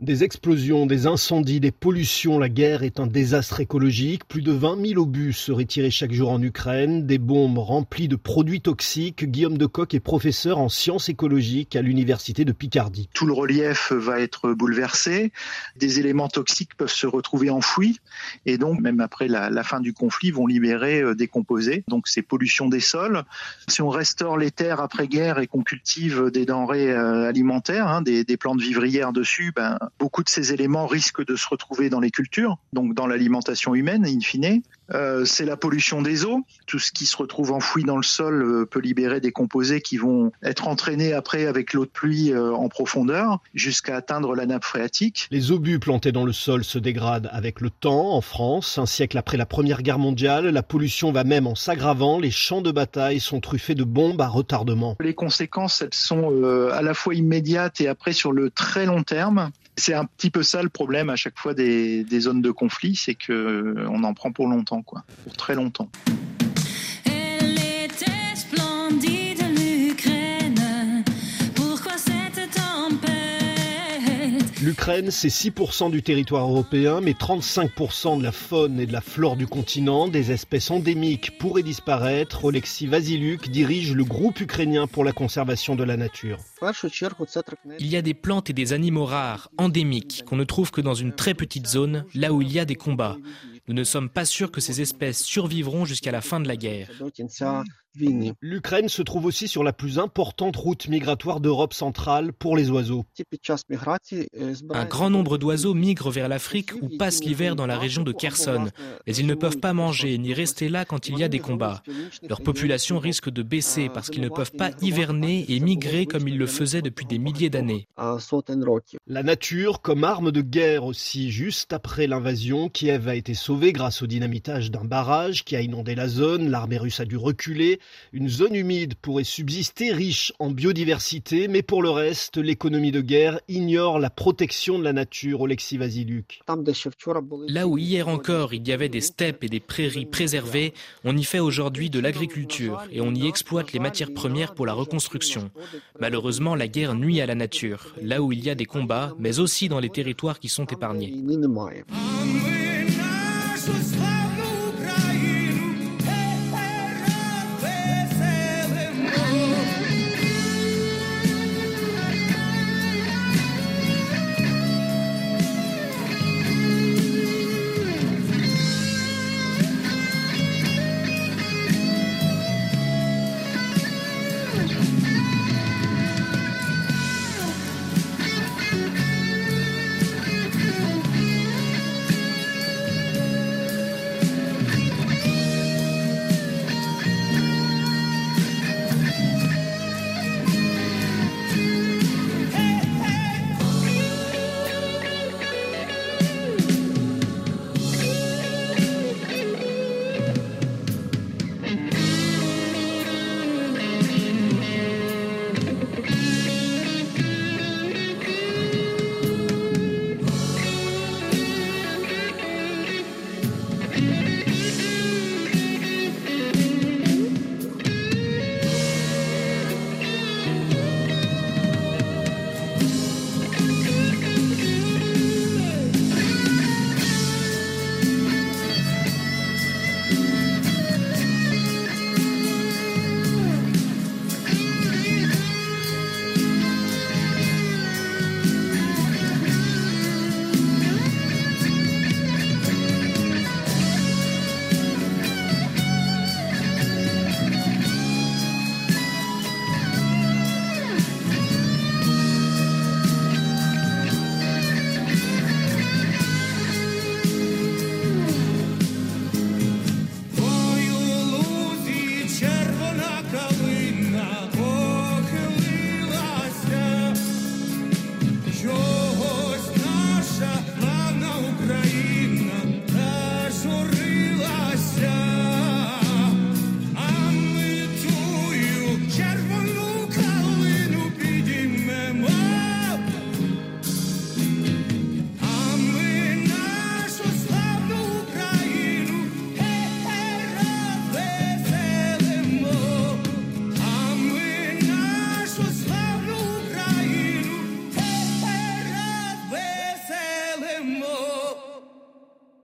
Des explosions, des incendies, des pollutions, la guerre est un désastre écologique. Plus de 20 000 obus seraient tirés chaque jour en Ukraine, des bombes remplies de produits toxiques. Guillaume Decoq est professeur en sciences écologiques à l'université de Picardie. Tout le relief va être bouleversé, des éléments toxiques peuvent se retrouver enfouis et donc même après la, fin du conflit vont libérer euh, des composés. Donc c'est pollution des sols. Si on restaure les terres après-guerre et qu'on cultive des denrées euh, alimentaires, hein, des, des plantes vivrières dessus, ben, beaucoup de ces éléments risquent de se retrouver dans les cultures, donc dans l'alimentation humaine, in fine. Euh, c'est la pollution des eaux. Tout ce qui se retrouve enfoui dans le sol euh, peut libérer des composés qui vont être entraînés après avec l'eau de pluie euh, en profondeur jusqu'à atteindre la nappe phréatique. Les obus plantés dans le sol se dégradent avec le temps en France. Un siècle après la Première Guerre mondiale, la pollution va même en s'aggravant. Les champs de bataille sont truffés de bombes à retardement. Les conséquences, elles sont à la fois immédiates et après sur le très long terme. C'est un petit peu ça le problème à chaque fois des, zones de conflit, c'est que euh, on en prend pour longtemps, quoi, pour très longtemps. L'Ukraine, c'est 6% du territoire européen, mais 35% de la faune et de la flore du continent. Des espèces endémiques pourraient disparaître. Oleksiy Vasiluk dirige le groupe ukrainien pour la conservation de la nature. Il y a des plantes et des animaux rares, endémiques, qu'on ne trouve que dans une très petite zone, là où il y a des combats. Nous ne sommes pas sûrs que ces espèces survivront jusqu'à la fin de la guerre. L'Ukraine se trouve aussi sur la plus importante route migratoire d'Europe centrale pour les oiseaux. Un grand nombre d'oiseaux migrent vers l'Afrique ou passent l'hiver dans la région de Kherson, mais ils ne peuvent pas manger ni rester là quand il y a des combats. Leur population risque de baisser parce qu'ils ne peuvent pas hiverner et migrer comme ils le faisaient depuis des milliers d'années. La nature comme arme de guerre aussi. Juste après l'invasion, Kiev a été sauvé grâce au dynamitage d'un barrage qui a inondé la zone. L'armée russe a dû reculer. Une zone humide pourrait subsister riche en biodiversité, mais pour le reste, l'économie de guerre ignore la protection de la nature. Oleksiy Vasiluk. Là où hier encore il y avait des steppes et des prairies préservées, on y fait aujourd'hui de l'agriculture et on y exploite les matières premières pour la reconstruction. Malheureusement, la guerre nuit à la nature, là où il y a des combats, mais aussi dans les territoires qui sont épargnés.